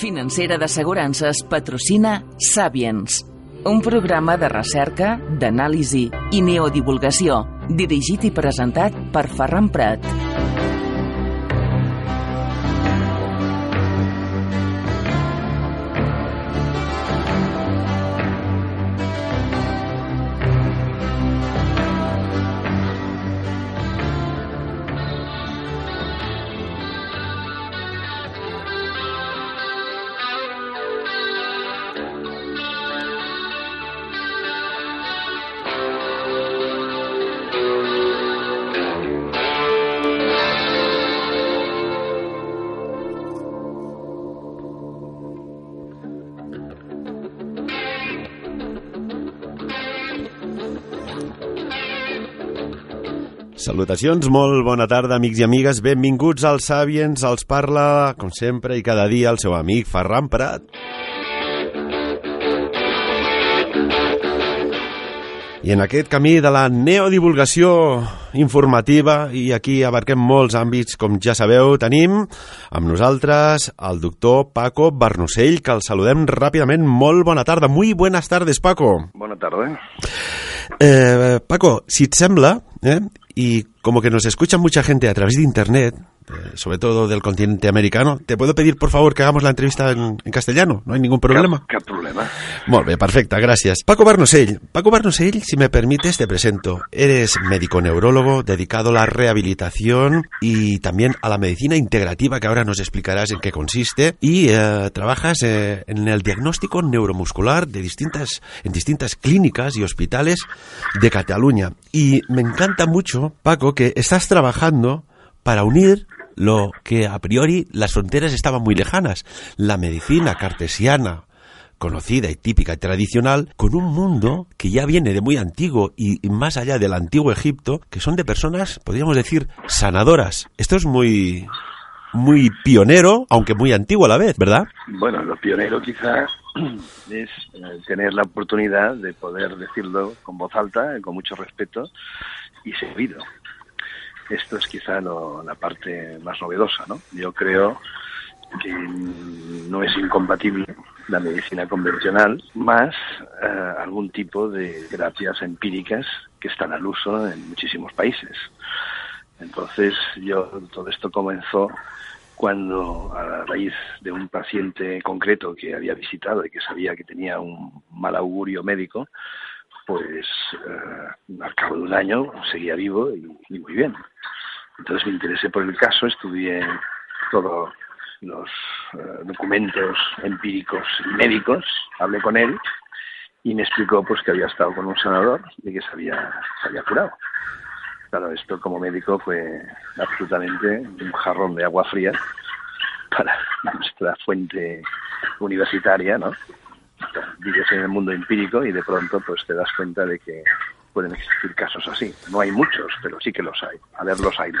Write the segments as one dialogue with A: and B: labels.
A: Financera d'Assegurances patrocina Sapiens, un programa de recerca, d'anàlisi i neodivulgació, dirigit i presentat per Ferran Prat.
B: Salutacions, molt bona tarda, amics i amigues. Benvinguts als Sàviens. Els parla, com sempre i cada dia, el seu amic Ferran Prat. I en aquest camí de la neodivulgació informativa, i aquí abarquem molts àmbits, com ja sabeu, tenim amb nosaltres el doctor Paco Barnusell, que el saludem ràpidament. Molt bona tarda. Muy buenas tardes, Paco.
C: Bona tarda.
B: Eh, Paco, si et sembla, eh, y como que nos escucha mucha gente a través de Internet, eh, sobre todo del continente americano, ¿te puedo pedir por favor que hagamos la entrevista en, en castellano? No hay ningún problema.
C: Cap, cap problema.
B: Molt bé, perfecte, gràcies. Paco Barnosell. Paco Barnosell, si me permites, te presento. Eres médico neurólogo dedicado a la rehabilitación y también a la medicina integrativa, que ahora nos explicarás en qué consiste, y eh, trabajas eh, en el diagnóstico neuromuscular de distintas, en distintas clínicas y hospitales de Cataluña. Y me encanta mucho, Paco, que estás trabajando para unir lo que a priori las fronteras estaban muy lejanas, la medicina cartesiana, conocida y típica y tradicional, con un mundo que ya viene de muy antiguo y, más allá del antiguo Egipto, que son de personas, podríamos decir, sanadoras. Esto es muy muy pionero, aunque muy antiguo a la vez, ¿verdad?
C: Bueno, lo pionero quizá es eh, tener la oportunidad de poder decirlo con voz alta, con mucho respeto y servido. Esto es quizá lo, la parte más novedosa, ¿no? Yo creo que no es incompatible la medicina convencional más eh, algún tipo de terapias empíricas que están al uso en muchísimos países. Entonces, yo todo esto comenzó cuando a raíz de un paciente concreto que había visitado y que sabía que tenía un mal augurio médico, pues eh, al cabo de un año seguía vivo y, y muy bien. Entonces me interesé por el caso, estudié todos los eh, documentos empíricos y médicos, hablé con él y me explicó pues que había estado con un sanador y que se había, se había curado. Claro, esto como médico fue absolutamente un jarrón de agua fría para nuestra fuente universitaria, ¿no? Vives en el mundo empírico y de pronto pues te das cuenta de que pueden existir casos así. No hay muchos, pero sí que los hay. A ver, los hay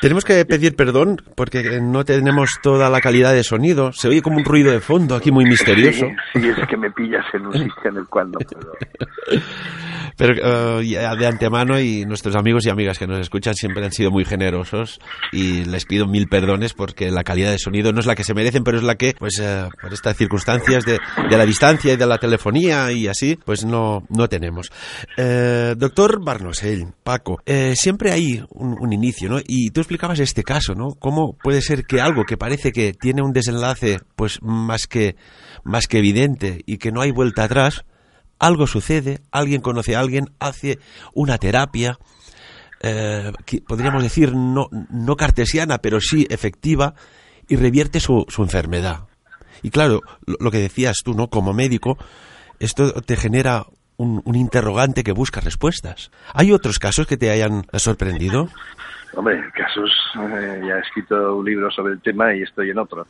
B: Tenemos que pedir perdón porque no tenemos toda la calidad de sonido. Se oye como un ruido de fondo aquí muy misterioso.
C: Sí, sí es que me pillas en un sitio en el cual no puedo.
B: Pero uh, ya de antemano y nuestros amigos y amigas que nos escuchan siempre han sido muy generosos y les pido mil perdones porque la calidad de sonido no es la que se merecen, pero es la que, pues uh, por estas circunstancias de, de, la distancia y de la telefonía y así, pues no, no tenemos. Eh, doctor Barnosell, Paco, eh, siempre hay un, un, inicio, ¿no? Y tú explicabas este caso, ¿no? ¿Cómo puede ser que algo que parece que tiene un desenlace, pues más que, más que evidente y que no hay vuelta atrás, algo sucede, alguien conoce a alguien, hace una terapia, eh, que podríamos decir no, no cartesiana, pero sí efectiva, y revierte su, su enfermedad. Y claro, lo, que decías tú, ¿no? Como médico, esto te genera un, un, interrogante que busca respuestas. ¿Hay otros casos que te hayan sorprendido?
C: Hombre, casos, eh, ya he escrito un libro sobre el tema y estoy en otro.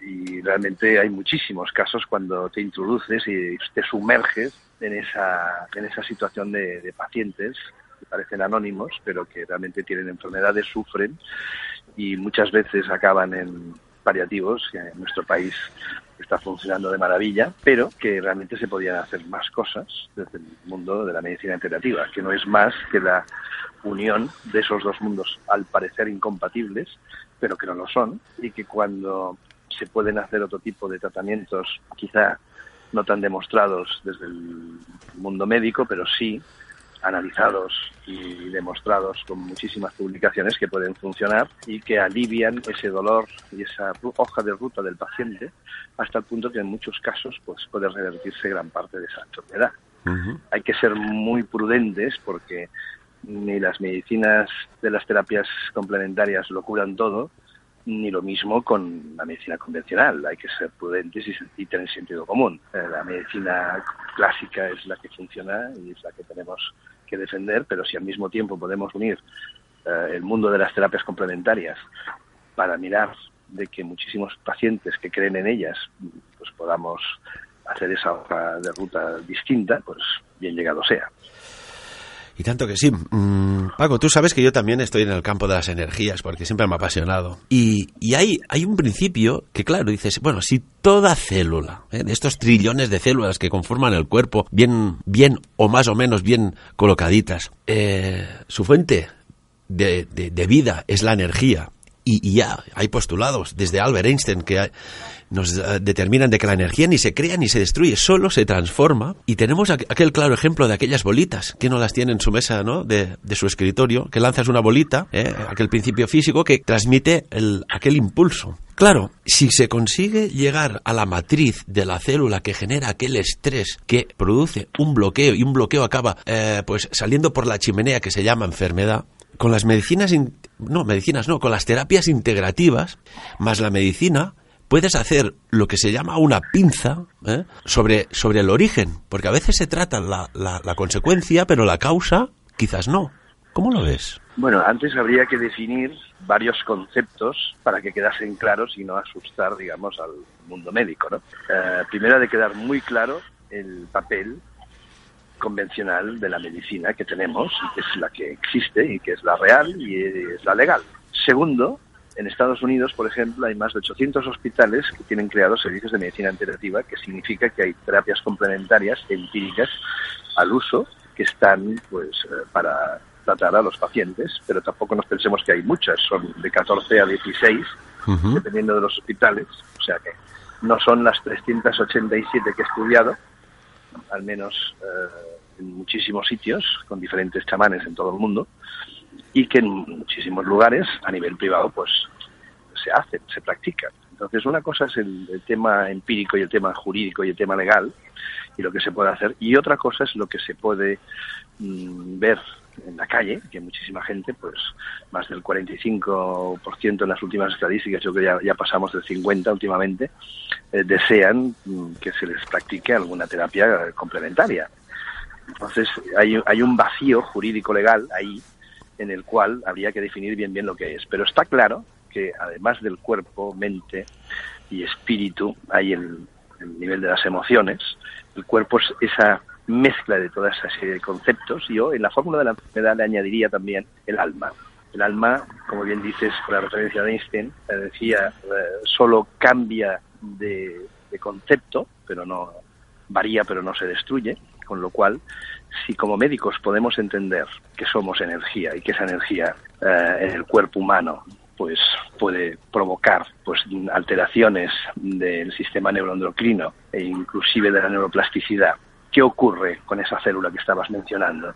C: Y realmente hay muchísimos casos cuando te introduces y te sumerges en esa, en esa situación de, de pacientes que parecen anónimos, pero que realmente tienen enfermedades, sufren y muchas veces acaban en paliativos, que en nuestro país está funcionando de maravilla, pero que realmente se podían hacer más cosas desde el mundo de la medicina integrativa, que no es más que la unión de esos dos mundos al parecer incompatibles, pero que no lo son, y que cuando se pueden hacer otro tipo de tratamientos, quizá no tan demostrados desde el mundo médico, pero sí analizados y demostrados con muchísimas publicaciones que pueden funcionar y que alivian ese dolor y esa hoja de ruta del paciente hasta el punto que en muchos casos pues puede revertirse gran parte de esa enfermedad. Hay que ser muy prudentes porque ni las medicinas de las terapias complementarias lo curan todo, ni lo mismo con la medicina convencional. Hay que ser prudentes y, tener sentido común. Eh, la medicina clásica es la que funciona y es la que tenemos que defender, pero si al mismo tiempo podemos unir eh, el mundo de las terapias complementarias para mirar de que muchísimos pacientes que creen en ellas pues podamos hacer esa hoja de ruta distinta, pues bien llegado sea.
B: Y tanto que sí. Mm, Paco, tú sabes que yo también estoy en el campo de las energías porque siempre me ha apasionado. Y, y hay, hay un principio que, claro, dices, bueno, si toda célula, ¿eh? de estos trillones de células que conforman el cuerpo, bien, bien o más o menos bien colocaditas, eh, su fuente de, de, vida es la energía. Y, ya hay postulados desde Albert Einstein que nos eh, determinan de que la energía ni se crea ni se destruye, solo se transforma. Y tenemos aquel claro ejemplo de aquellas bolitas, que no las tiene en su mesa, ¿no? De, su escritorio, que lanzas una bolita, ¿eh? aquel principio físico que transmite el, aquel impulso. Claro, si se consigue llegar a la matriz de la célula que genera aquel estrés que produce un bloqueo y un bloqueo acaba eh, pues saliendo por la chimenea que se llama enfermedad, con las medicinas, no, medicinas no, con las terapias integrativas, más la medicina, puedes hacer lo que se llama una pinza ¿eh? sobre, sobre el origen, porque a veces se trata la, la, consecuencia, pero la causa quizás no. ¿Cómo lo ves?
C: Bueno, antes habría que definir varios conceptos para que quedasen claros y no asustar, digamos, al mundo médico. ¿no? Eh, primero ha de quedar muy claro el papel convencional de la medicina que tenemos, que es la que existe y que es la real y es la legal. Segundo, en Estados Unidos, por ejemplo, hay más de 800 hospitales que tienen creados servicios de medicina integrativa, que significa que hay terapias complementarias empíricas al uso que están pues eh, para tratar a los pacientes, pero tampoco nos pensemos que hay muchas, son de 14 a 16, dependiendo de los hospitales, o sea que no son las 387 que he estudiado, al menos eh, en muchísimos sitios, con diferentes chamanes en todo el mundo, y que en muchísimos lugares a nivel privado pues se hacen, se practican. Entonces una cosa es el, tema empírico y el tema jurídico y el tema legal y lo que se puede hacer y otra cosa es lo que se puede mm, ver en la calle, que muchísima gente, pues más del 45% en las últimas estadísticas, yo creo que ya, pasamos del 50 últimamente, eh, desean mm, que se les practique alguna terapia complementaria. Entonces hay, hay un vacío jurídico legal ahí en el cual habría que definir bien bien lo que es. Pero está claro que además del cuerpo, mente y espíritu, hay el, nivel de las emociones. El cuerpo es esa mezcla de toda esa serie de conceptos. Yo en la fórmula de la enfermedad le añadiría también el alma. El alma, como bien dices con la referencia de Einstein, decía, eh, solo cambia de, de concepto, pero no varía, pero no se destruye. Con lo cual, si como médicos podemos entender que somos energía y que esa energía eh, en el cuerpo humano pues puede provocar pues alteraciones del sistema neuroendocrino e inclusive de la neuroplasticidad. ¿Qué ocurre con esa célula que estabas mencionando?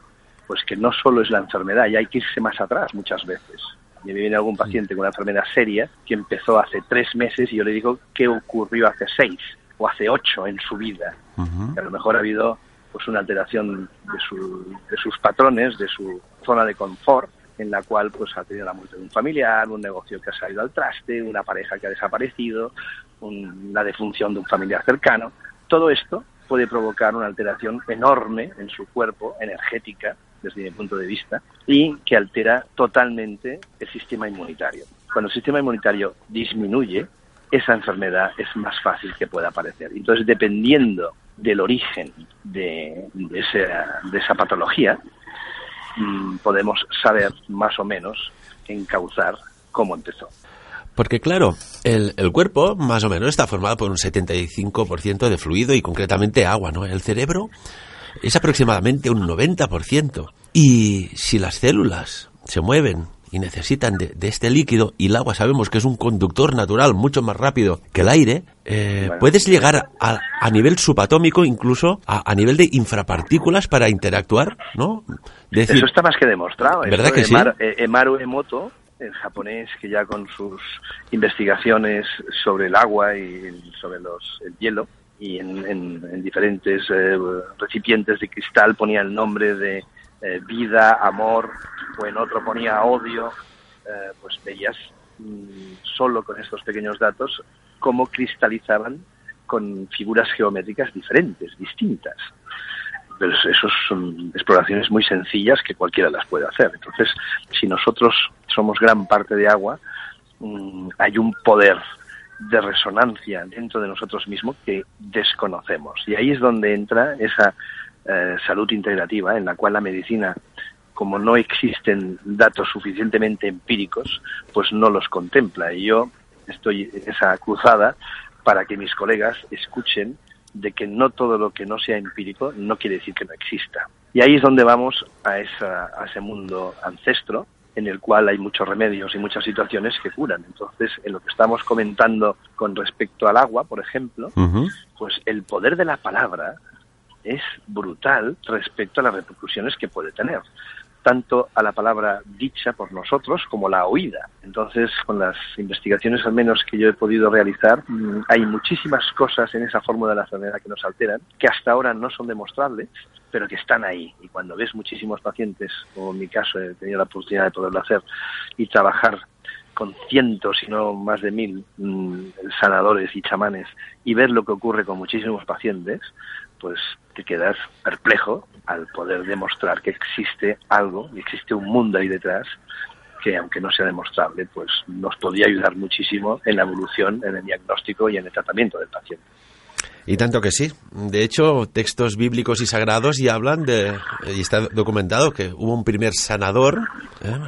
C: Pues que no solo es la enfermedad, y hay que irse más atrás muchas veces. Me viene algún paciente con una enfermedad seria que empezó hace tres meses y yo le digo qué ocurrió hace seis o hace ocho en su vida. a lo mejor ha habido pues una alteración de, de sus patrones, de su zona de confort, en la cual pues ha tenido la muerte de un familiar, un negocio que ha salido al traste, una pareja que ha desaparecido, la defunción de un familiar cercano. Todo esto puede provocar una alteración enorme en su cuerpo, energética, desde mi punto de vista, y que altera totalmente el sistema inmunitario. Cuando el sistema inmunitario disminuye, esa enfermedad es más fácil que pueda aparecer. Entonces, dependiendo del origen de, esa, de esa patología, mm, podemos saber más o menos encauzar cómo empezó.
B: Porque claro, el, el, cuerpo más o menos está formado por un 75% de fluido y concretamente agua, ¿no? El cerebro es aproximadamente un 90%. Y si las células se mueven y necesitan de, este líquido y el agua sabemos que es un conductor natural mucho más rápido que el aire, eh, puedes llegar a, a, nivel subatómico incluso a, a, nivel de infrapartículas para interactuar, ¿no?
C: Eso está más que demostrado.
B: ¿Verdad que sí?
C: Eh, Emaru Emoto, el japonés que ya con sus investigaciones sobre el agua y sobre los, el hielo y en, diferentes eh, recipientes de cristal ponía el nombre de eh, vida, amor, o en otro ponía odio, eh, pues veías mm, solo con estos pequeños datos cómo cristalizaban con figuras geométricas diferentes, distintas. Pero eso son exploraciones muy sencillas que cualquiera las puede hacer. Entonces, si nosotros somos gran parte de agua, mm, hay un poder de resonancia dentro de nosotros mismos que desconocemos. Y ahí es donde entra esa eh, salud integrativa, en la cual la medicina, como no existen datos suficientemente empíricos, pues no los contempla. Y yo estoy esa cruzada para que mis colegas escuchen de que no todo lo que no sea empírico no quiere decir que no exista. Y ahí es donde vamos a, esa, a ese mundo ancestro, en el cual hay muchos remedios y muchas situaciones que curan. Entonces, en lo que estamos comentando con respecto al agua, por ejemplo, pues el poder de la palabra es brutal respecto a las repercusiones que puede tener tanto a la palabra dicha por nosotros como la oída. Entonces, con las investigaciones al menos que yo he podido realizar, mm, hay muchísimas cosas en esa fórmula de la enfermedad que nos alteran, que hasta ahora no son demostrables, pero que están ahí. Y cuando ves muchísimos pacientes, como en mi caso he tenido la oportunidad de poderlo hacer, y trabajar con cientos, si no más de mil mm, sanadores y chamanes, y ver lo que ocurre con muchísimos pacientes, pues te quedas perplejo al poder demostrar que existe algo y existe un mundo ahí detrás que aunque no sea demostrable, pues nos podría ayudar muchísimo en la evolución, en el diagnóstico y en el tratamiento del paciente.
B: Y tanto que sí. De hecho, textos bíblicos y sagrados ya hablan de, y está documentado que hubo un primer sanador, ¿eh?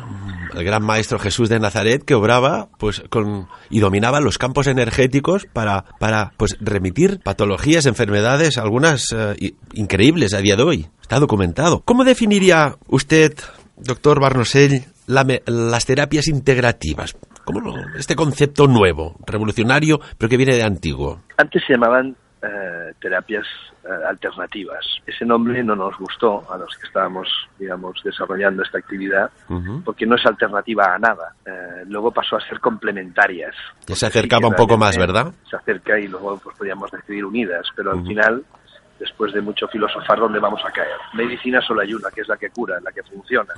B: el gran maestro Jesús de Nazaret, que obraba pues con y dominaba los campos energéticos para, para pues remitir patologías, enfermedades, algunas eh, increíbles a día de hoy. Está documentado. ¿Cómo definiría usted, doctor Barnosell, las terapias integrativas? ¿Cómo este concepto nuevo, revolucionario, pero que viene de antiguo?
C: Antes se llamaban eh, terapias eh, alternativas. Ese nombre no nos gustó a los que estábamos, digamos, desarrollando esta actividad, porque no es alternativa a nada. Eh, luego pasó a ser complementarias.
B: Ya se acercaba un poco más, ¿verdad?
C: Se acerca y luego pues, podríamos decidir unidas, pero al final, después de mucho filosofar, ¿dónde vamos a caer? Medicina solo hay una, que es la que cura, la que funciona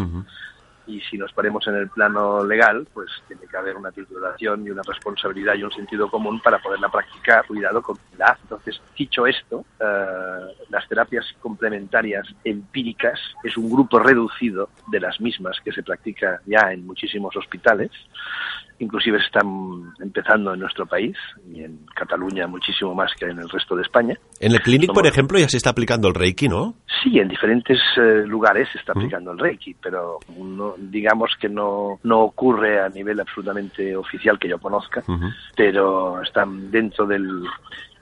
C: y si nos ponemos en el plano legal, pues tiene que haber una titulación y una responsabilidad y un sentido común para poderla practicar, cuidado con la. Entonces, dicho esto, eh, las terapias complementarias empíricas es un grupo reducido de las mismas que se practica ya en muchísimos hospitales inclusive están empezando en nuestro país y en Cataluña muchísimo más que en el resto de España.
B: En el Clinic, por ejemplo, ya se está aplicando el Reiki, ¿no?
C: Sí, en diferentes eh, lugares se está aplicando el Reiki, pero digamos que no, no ocurre a nivel absolutamente oficial que yo conozca, pero están dentro del,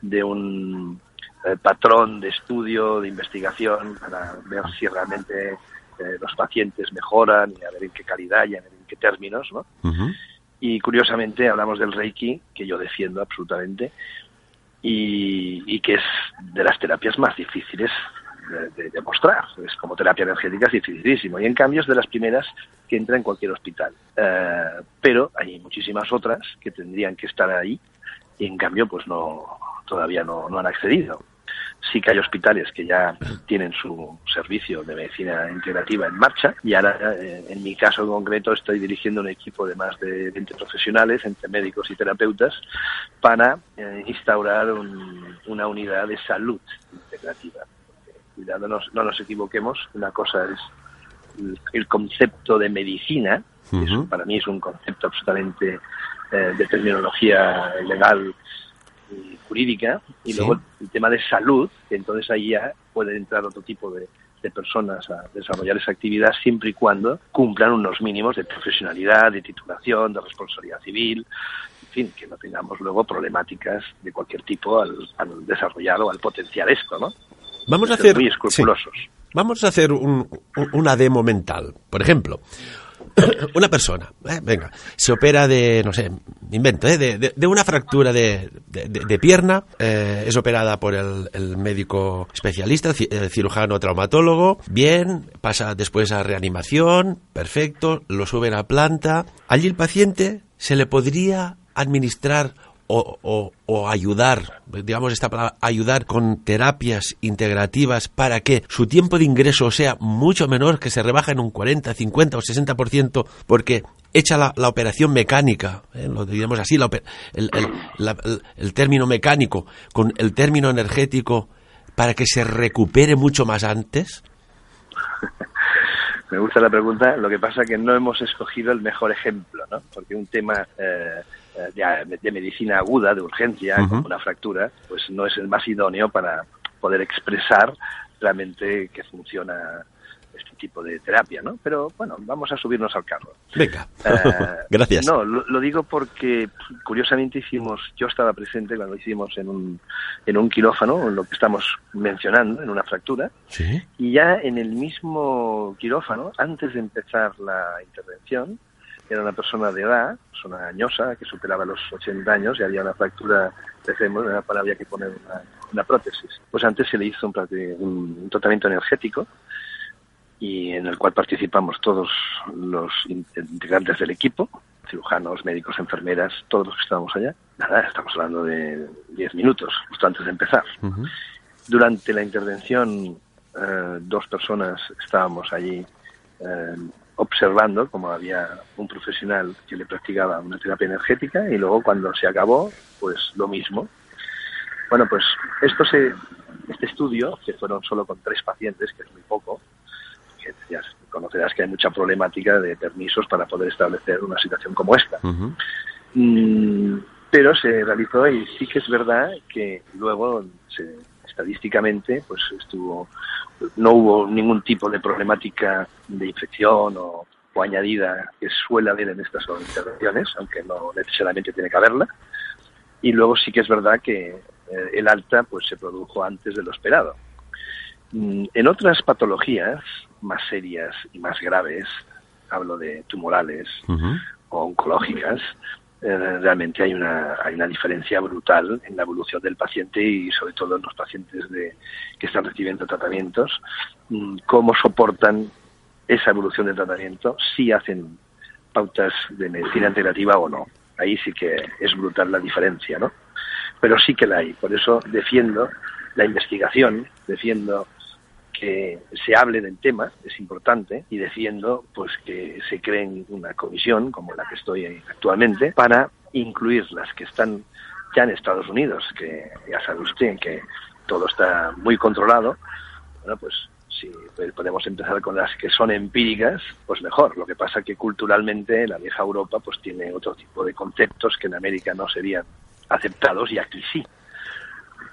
C: de un eh, patrón de estudio, de investigación, para ver si realmente eh, los pacientes mejoran y a ver en qué calidad y en qué términos, ¿no? Y curiosamente hablamos del Reiki, que yo defiendo absolutamente, y, que es de las terapias más difíciles de, demostrar. Es como terapia energética, es dificilísimo. Y en cambio es de las primeras que entra en cualquier hospital. Eh, pero hay muchísimas otras que tendrían que estar ahí y en cambio pues no todavía no han accedido. Sí que hay hospitales que ya tienen su servicio de medicina integrativa en marcha y ahora, eh, en mi caso en concreto, estoy dirigiendo un equipo de más de 20 profesionales, entre médicos y terapeutas, para eh, instaurar una unidad de salud integrativa. Cuidado, no, no nos equivoquemos, una cosa es el concepto de medicina, que para mí es un concepto absolutamente eh, de terminología legal jurídica y luego el tema de salud, que entonces ahí ya puede entrar otro tipo de, personas a desarrollar esa actividad siempre y cuando cumplan unos mínimos de profesionalidad, de titulación, de responsabilidad civil, en fin, que no tengamos luego problemáticas de cualquier tipo al, desarrollar o al potenciar esto, ¿no?
B: Vamos a hacer
C: muy escrupulosos.
B: Vamos a hacer una demo mental. Por ejemplo, una persona, eh, venga, se opera de, no sé, invento, eh, de, de, una fractura de, de pierna, eh, es operada por el, el médico especialista, el cirujano traumatólogo, bien, pasa después a reanimación, perfecto, lo suben a planta. Allí el paciente se le podría administrar o, ayudar, digamos esta palabra, ayudar con terapias integrativas para que su tiempo de ingreso sea mucho menor, que se rebaja en un 40, 50 o 60%, porque hecha la, la operación mecánica, ¿eh? lo digamos así, el, el término mecánico con el término energético, para que se recupere mucho más antes?
C: Me gusta la pregunta, lo que pasa es que no hemos escogido el mejor ejemplo, ¿no? Porque un tema eh, de, medicina aguda, de urgencia, como una fractura, pues no es el más idóneo para poder expresar realmente que funciona este tipo de terapia, ¿no? Pero bueno, vamos a subirnos al carro.
B: Venga, eh, gracias.
C: No, lo, digo porque curiosamente hicimos, yo estaba presente cuando hicimos en un, en un quirófano, en lo que estamos mencionando, en una fractura,
B: ¿Sí?
C: y ya en el mismo quirófano, antes de empezar la intervención, era una persona de edad, persona añosa, que superaba los 80 años y había una fractura de fémur, para había que poner una, prótesis. Pues antes se le hizo un, un tratamiento energético y en el cual participamos todos los integrantes del equipo, cirujanos, médicos, enfermeras, todos los que estábamos allá. Nada, estamos hablando de 10 minutos, justo antes de empezar. Durante la intervención, eh, dos personas estábamos allí eh, observando como había un profesional que le practicaba una terapia energética y luego cuando se acabó, pues lo mismo. Bueno, pues esto se, este estudio, que fueron solo con tres pacientes, que es muy poco, ya conocerás que hay mucha problemática de permisos para poder establecer una situación como esta. Mm, pero se realizó y sí que es verdad que luego estadísticamente pues estuvo no hubo ningún tipo de problemática de infección o, añadida que suele haber en estas intervenciones, aunque no necesariamente tiene que haberla. Y luego sí que es verdad que eh, el alta pues se produjo antes de lo esperado. Mm, en otras patologías más serias y más graves, hablo de tumorales o oncológicas, eh, realmente hay una, hay una diferencia brutal en la evolución del paciente y sobre todo en los pacientes de, que están recibiendo tratamientos, mm, cómo soportan esa evolución del tratamiento, si hacen pautas de medicina integrativa o no. Ahí sí que es brutal la diferencia, ¿no? Pero sí que la hay. Por eso defiendo la investigación, defiendo que se hable del tema, es importante, y defiendo pues que se cree una comisión, como la que estoy actualmente, para incluir las que están ya en Estados Unidos, que ya sabe usted que todo está muy controlado, bueno, pues si podemos empezar con las que son empíricas, pues mejor. Lo que pasa que culturalmente la vieja Europa pues tiene otro tipo de conceptos que en América no serían aceptados y aquí sí.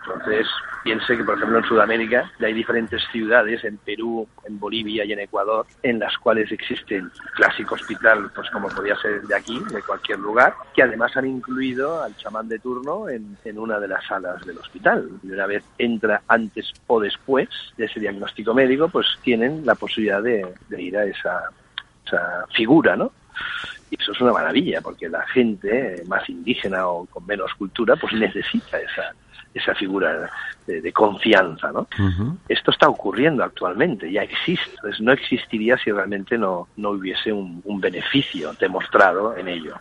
C: Entonces, piense que, por ejemplo, en Sudamérica ya hay diferentes ciudades, en Perú, en Bolivia y en Ecuador, en las cuales existe el clásico hospital, pues como podía ser de aquí, de cualquier lugar, que además han incluido al chamán de turno en, una de las salas del hospital. Y una vez entra antes o después de ese diagnóstico médico, pues tienen la posibilidad de, ir a esa, esa figura, ¿no? Y eso es una maravilla, porque la gente más indígena o con menos cultura, pues necesita esa, esa figura de, confianza, ¿no? Esto está ocurriendo actualmente, ya existe, entonces no existiría si realmente no, no hubiese un, un beneficio demostrado en ello.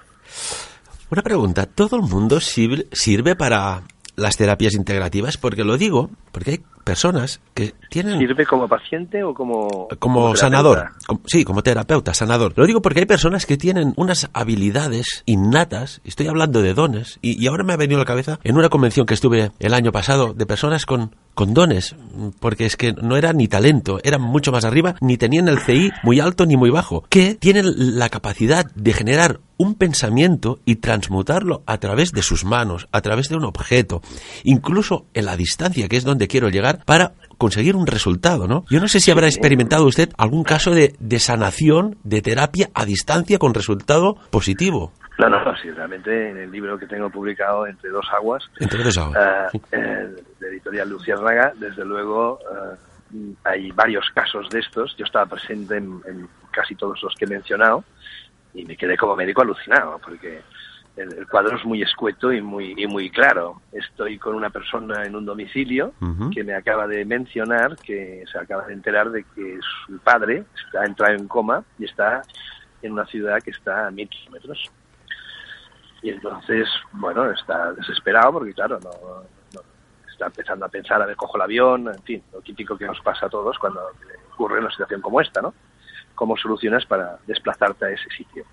B: Una pregunta, ¿todo el mundo sirve, sirve para las terapias integrativas? Porque lo digo, porque hay personas que tienen...
C: ¿Sirve como paciente o como...
B: Como, sanador. sí, como terapeuta, sanador. Lo digo porque hay personas que tienen unas habilidades innatas, estoy hablando de dones, y, ahora me ha venido a la cabeza en una convención que estuve el año pasado de personas con, con dones, porque es que no era ni talento, eran mucho más arriba, ni tenían el CI muy alto ni muy bajo, que tienen la capacidad de generar un pensamiento y transmutarlo a través de sus manos, a través de un objeto, incluso en la distancia, que es donde quiero llegar, para conseguir un resultado, ¿no? Yo no sé si habrá experimentado usted algún caso de, de sanación, de terapia a distancia con resultado positivo.
C: No, no, sí, realmente en el libro que tengo publicado, Entre dos aguas,
B: Entre dos aguas.
C: Uh, eh, de editorial Luciérnaga, desde luego uh, hay varios casos de estos. Yo estaba presente en, casi todos los que he mencionado y me quedé como médico alucinado porque el, cuadro es muy escueto y muy, y muy claro. Estoy con una persona en un domicilio que me acaba de mencionar que se acaba de enterar de que su padre está entrado en coma y está en una ciudad que está a mil kilómetros. Y entonces, bueno, está desesperado porque, claro, no, está empezando a pensar, a ver, cojo el avión, en fin, lo típico que nos pasa a todos cuando ocurre una situación como esta, ¿no? ¿Cómo solucionas para desplazarte a ese sitio?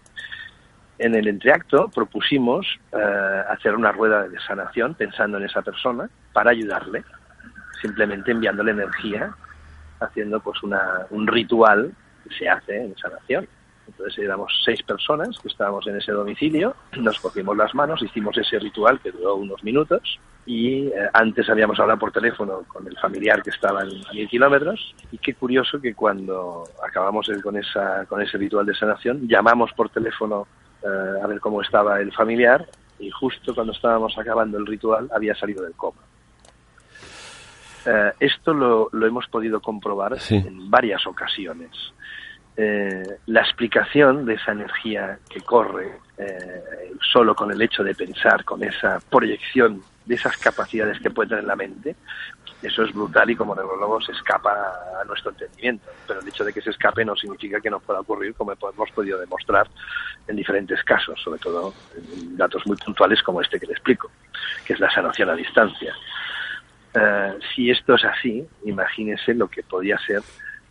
C: En el entreacto propusimos eh, hacer una rueda de sanación pensando en esa persona para ayudarle, simplemente enviándole energía, haciendo pues una, un ritual que se hace en sanación. Entonces éramos seis personas que estábamos en ese domicilio, nos cogimos las manos, hicimos ese ritual que duró unos minutos y eh, antes habíamos hablado por teléfono con el familiar que estaba a mil kilómetros y qué curioso que cuando acabamos con, esa, con ese ritual de sanación llamamos por teléfono eh, a ver cómo estaba el familiar y justo cuando estábamos acabando el ritual había salido del coma. Eh, esto lo, lo, hemos podido comprobar en varias ocasiones. Eh, la explicación de esa energía que corre eh, solo con el hecho de pensar, con esa proyección de esas capacidades que puede tener la mente, eso es brutal y como neurólogos escapa a nuestro entendimiento. Pero el hecho de que se escape no significa que no pueda ocurrir, como hemos podido demostrar en diferentes casos, sobre todo en datos muy puntuales como este que le explico, que es la sanación a distancia. Eh, si esto es así, imagínense lo que podía ser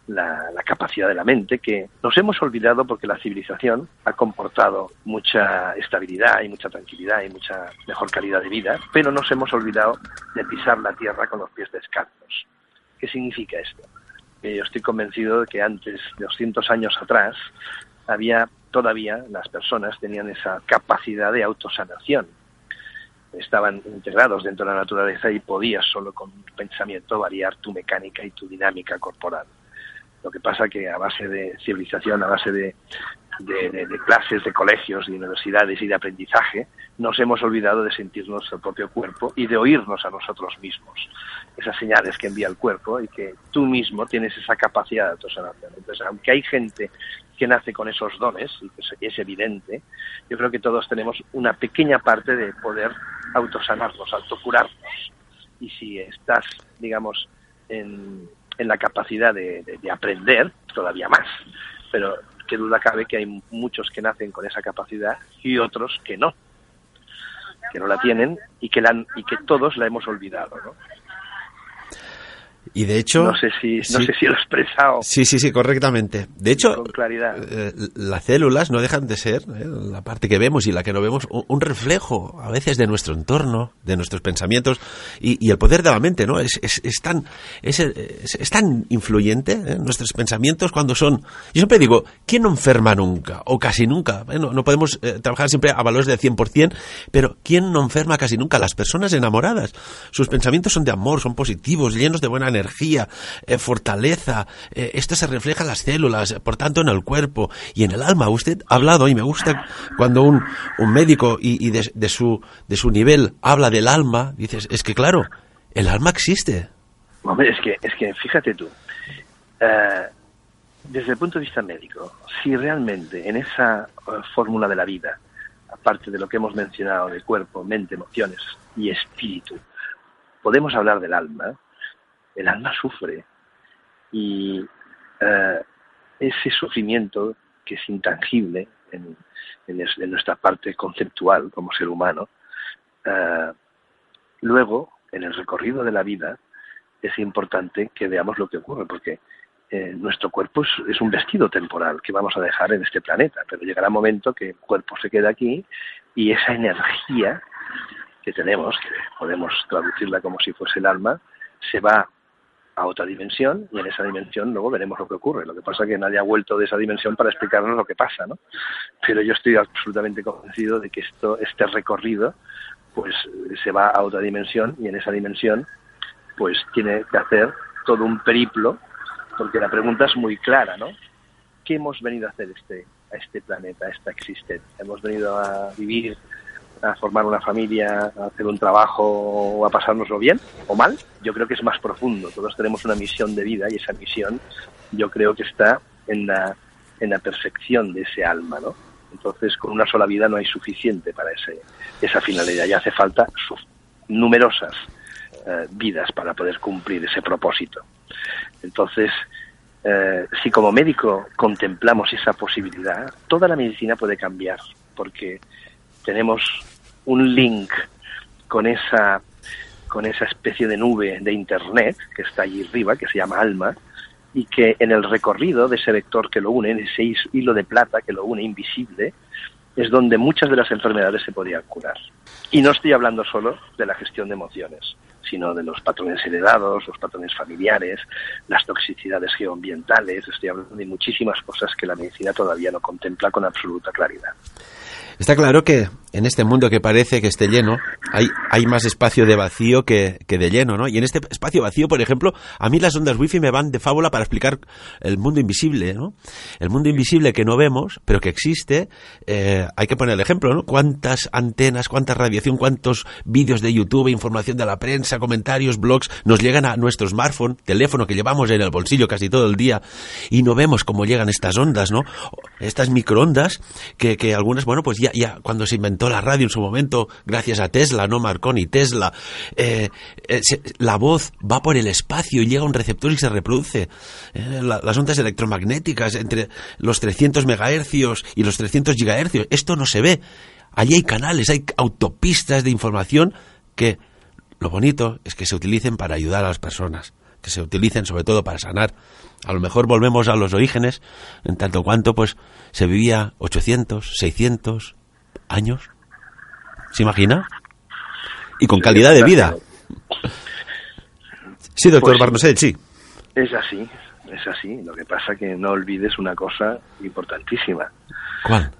C: la, capacidad de la mente, que nos hemos olvidado porque la civilización ha comportado mucha estabilidad y mucha tranquilidad y mucha mejor calidad de vida, pero nos hemos olvidado de pisar la tierra con los pies descalzos. ¿Qué significa esto? yo estoy convencido de que antes, de 200 años atrás, había todavía, las personas tenían esa capacidad de autosanación. Estaban integrados dentro de la naturaleza y podías solo con un pensamiento variar tu mecánica y tu dinámica corporal. Lo que pasa que a base de civilización, a base de, clases, de colegios, de universidades y de aprendizaje, nos hemos olvidado de sentirnos el propio cuerpo y de oírnos a nosotros mismos. Esas señales que envía el cuerpo y que tú mismo tienes esa capacidad de autosanación. Entonces, aunque hay gente que nace con esos dones, y que es evidente, yo creo que todos tenemos una pequeña parte de poder autosanarnos, autocurarnos. Y si estás, digamos, en, en la capacidad de, aprender todavía más. Pero qué duda cabe que hay muchos que nacen con esa capacidad y otros que no, que no la tienen y que, la y que todos la hemos olvidado. ¿no?
B: Y de hecho...
C: No sé si, no sé si lo he expresado.
B: Sí, sí, sí, correctamente. De hecho,
C: con claridad.
B: Eh, las células no dejan de ser, eh, la parte que vemos y la que no vemos, un, reflejo a veces de nuestro entorno, de nuestros pensamientos y, el poder de la mente, ¿no? Es, es, es tan, es, es, tan influyente ¿eh? nuestros pensamientos cuando son... Yo siempre digo, ¿quién no enferma nunca? O casi nunca. No, no, podemos trabajar siempre a valores de 100%, pero ¿quién no enferma casi nunca? Las personas enamoradas. Sus pensamientos son de amor, son positivos, llenos de buena energía energía, eh, fortaleza. Eh, esto se refleja en las células, por tanto en el cuerpo y en el alma. Usted ha hablado y me gusta cuando un, un médico y, de, su, de su nivel habla del alma, dices, es que claro, el alma existe.
C: Hombre, es que, es que fíjate tú, eh, desde el punto de vista médico, si realmente en esa fórmula de la vida, aparte de lo que hemos mencionado de cuerpo, mente, emociones y espíritu, podemos hablar del alma, el alma sufre. Y eh, ese sufrimiento que es intangible en, nuestra parte conceptual como ser humano, eh, luego en el recorrido de la vida es importante que veamos lo que ocurre porque eh, nuestro cuerpo es, es, un vestido temporal que vamos a dejar en este planeta, pero llegará un momento que el cuerpo se queda aquí y esa energía que tenemos, que podemos traducirla como si fuese el alma, se va a otra dimensión y en esa dimensión luego veremos lo que ocurre. Lo que pasa es que nadie ha vuelto de esa dimensión para explicarnos lo que pasa, ¿no? Pero yo estoy absolutamente convencido de que esto, este recorrido, pues se va a otra dimensión y en esa dimensión, pues tiene que hacer todo un periplo, porque la pregunta es muy clara, ¿no? ¿Qué hemos venido a hacer este, a este planeta, a esta existencia? Hemos venido a vivir a formar una familia, a hacer un trabajo o a pasárnoslo bien o mal. Yo creo que es más profundo. Todos tenemos una misión de vida y esa misión yo creo que está en la, en la perfección de ese alma, ¿no? Entonces, con una sola vida no hay suficiente para ese, esa finalidad. Ya hace falta numerosas eh, vidas para poder cumplir ese propósito. Entonces, eh, si como médico contemplamos esa posibilidad, toda la medicina puede cambiar, porque tenemos un link con esa con esa especie de nube de internet que está allí arriba, que se llama alma, y que en el recorrido de ese vector que lo une, en ese hilo de plata que lo une invisible, es donde muchas de las enfermedades se podrían curar. Y no estoy hablando solo de la gestión de emociones, sino de los patrones heredados, los patrones familiares, las toxicidades geoambientales, estoy hablando de muchísimas cosas que la medicina todavía no contempla con absoluta claridad.
B: Está claro que en este mundo que parece que esté lleno, hay, hay más espacio de vacío que, que, de lleno, ¿no? Y en este espacio vacío, por ejemplo, a mí las ondas wifi me van de fábula para explicar el mundo invisible, ¿no? El mundo invisible que no vemos, pero que existe, eh, hay que poner el ejemplo, ¿no? Cuántas antenas, cuánta radiación, cuántos vídeos de YouTube, información de la prensa, comentarios, blogs, nos llegan a nuestro smartphone, teléfono que llevamos en el bolsillo casi todo el día, y no vemos cómo llegan estas ondas, ¿no? Estas microondas que, que algunas, bueno, pues ya, ya cuando se inventó la radio en su momento, gracias a Tesla, no Marconi, Tesla, eh, eh, la voz va por el espacio y llega a un receptor y se reproduce. Eh, la, las ondas electromagnéticas entre los 300 megahercios y los 300 gigahercios, esto no se ve. Allí hay canales, hay autopistas de información que lo bonito es que se utilicen para ayudar a las personas, que se utilicen sobre todo para sanar. A lo mejor volvemos a los orígenes, en tanto cuanto pues se vivía 800, 600 años. ¿Se imagina? Y con calidad de vida. Sí, doctor pues, Barnoset, sí.
C: Es así, es así. Lo que pasa que no olvides una cosa importantísima.
B: ¿Cuál?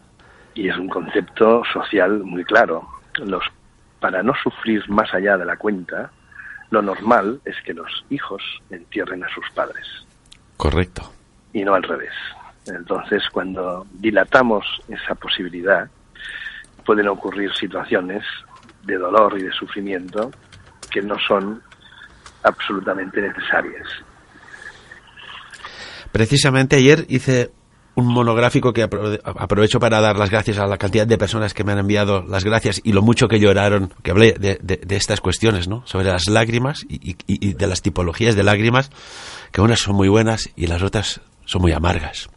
C: Y es un concepto social muy claro. Los, para no sufrir más allá de la cuenta, lo normal es que los hijos entierren a sus padres.
B: Correcto.
C: Y no al revés. Entonces, cuando dilatamos esa posibilidad, pueden ocurrir situaciones de dolor y de sufrimiento que no son absolutamente necesarias.
B: Precisamente ayer hice un monográfico que aprovecho para dar las gracias a la cantidad de personas que me han enviado las gracias y lo mucho que lloraron, que hablé de, de, estas cuestiones, ¿no? Sobre las lágrimas y, de las tipologías de lágrimas, que unas son muy buenas y las otras son muy amargas.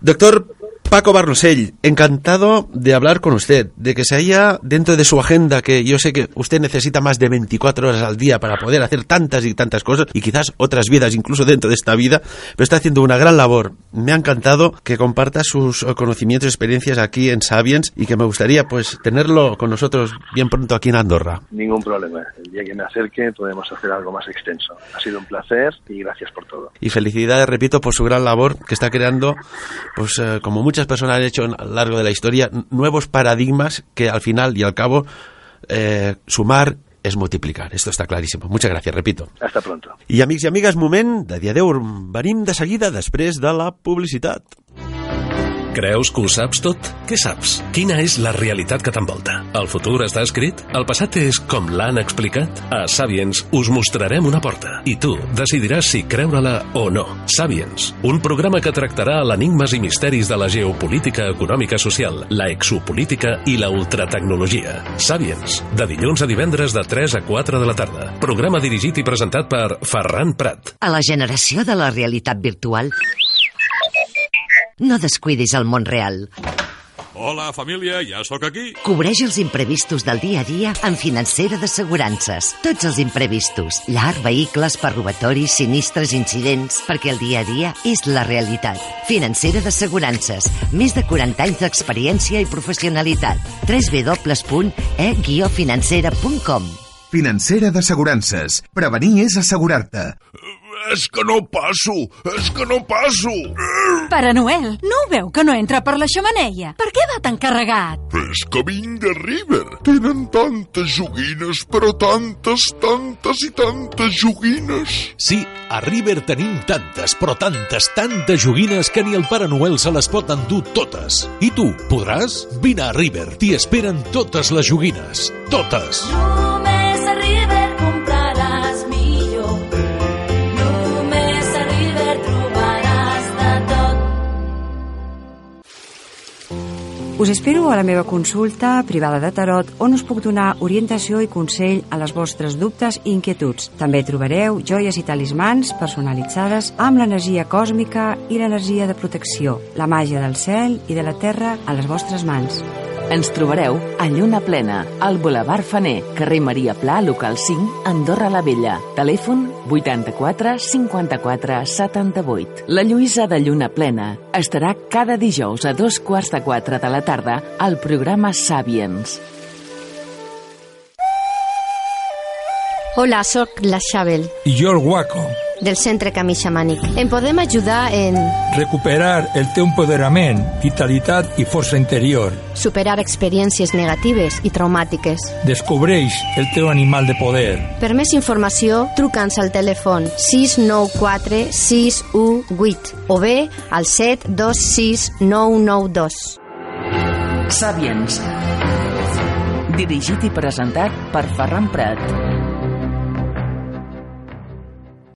B: Doctor Paco Barnosell, encantado de hablar con usted, de que se haya dentro de su agenda, que yo sé que usted necesita más de 24 horas al día para poder hacer tantas y tantas cosas, y quizás otras vidas, incluso dentro de esta vida, pero está haciendo una gran labor. Me ha encantado que comparta sus conocimientos y experiencias aquí en Sabiens y que me gustaría pues tenerlo con nosotros bien pronto aquí en Andorra.
C: Ningún problema. El día que me acerque podemos hacer algo más extenso. Ha sido un placer y gracias por todo.
B: Y felicidades, repito, por su gran labor que está creando, pues eh, como muchas personas han hecho a lo largo de la historia nuevos paradigmas que al final y al cabo eh, sumar és multiplicar. Esto està claríssim. Muchas gracias, repito.
C: Hasta pronto.
B: I amics i amigues, moment de dia 10. Venim de seguida després de la publicitat.
D: Creus que ho saps tot? Què saps? Quina és la realitat que t'envolta? El futur està escrit? El passat és com l'han explicat? A Sapiens us mostrarem una porta i tu decidiràs si creure-la o no. Sapiens, un programa que tractarà l'enigmes i misteris de la geopolítica econòmica social, la exopolítica i la ultratecnologia. Sapiens, de dilluns a divendres de 3 a 4 de la tarda. Programa dirigit i presentat per Ferran Prat.
E: A la generació de la realitat virtual no descuidis el món real.
F: Hola, família, ja sóc aquí.
E: Cobreix els imprevistos del dia a dia amb financera d'assegurances. Tots els imprevistos. Llar, vehicles, per robatoris, sinistres, incidents... Perquè el dia a dia és la realitat. Financera d'assegurances. Més de 40 anys d'experiència i professionalitat. www.e-financera.com
G: Financera d'assegurances. Prevenir és assegurar-te. És que no passo, és que no passo.
H: Pare Noel, no ho veu que no entra per la xamaneia? Per què va tan carregat?
G: És que vinc de River. Tenen tantes joguines, però tantes, tantes i tantes joguines.
I: Sí, a River tenim tantes, però tantes, tantes joguines que ni el Pare Noel se les pot endur totes. I tu, podràs? Vine a River, t'hi esperen totes les joguines. Totes!
J: Només a River
K: Us espero a la meva consulta privada de tarot on us puc donar orientació i consell a les vostres dubtes i inquietuds. També trobareu joies i talismans personalitzades amb l'energia còsmica i l'energia de protecció, la màgia del cel i de la terra a les vostres mans.
A: Ens trobareu a Lluna Plena, al Boulevard Faner, carrer Maria Pla, local 5, Andorra la Vella. Telèfon 84 54 78. La Lluïsa de Lluna Plena estarà cada dijous a dos quarts de quatre de la tarda al programa Sapiens.
L: Hola, sóc la Xabel,
M: I jo el Guaco.
L: Del Centre Camí Xamànic. Em podem ajudar en
M: Recuperar el teu empoderament, vitalitat i força interior.
L: superar experiències negatives i traumàtiques.
M: Descobreix el teu animal de poder.
L: Per més informació, truca'ns al telèfon 694 618 o bé al 726 992.
A: Sapiens. Dirigit i presentat per Ferran Prat.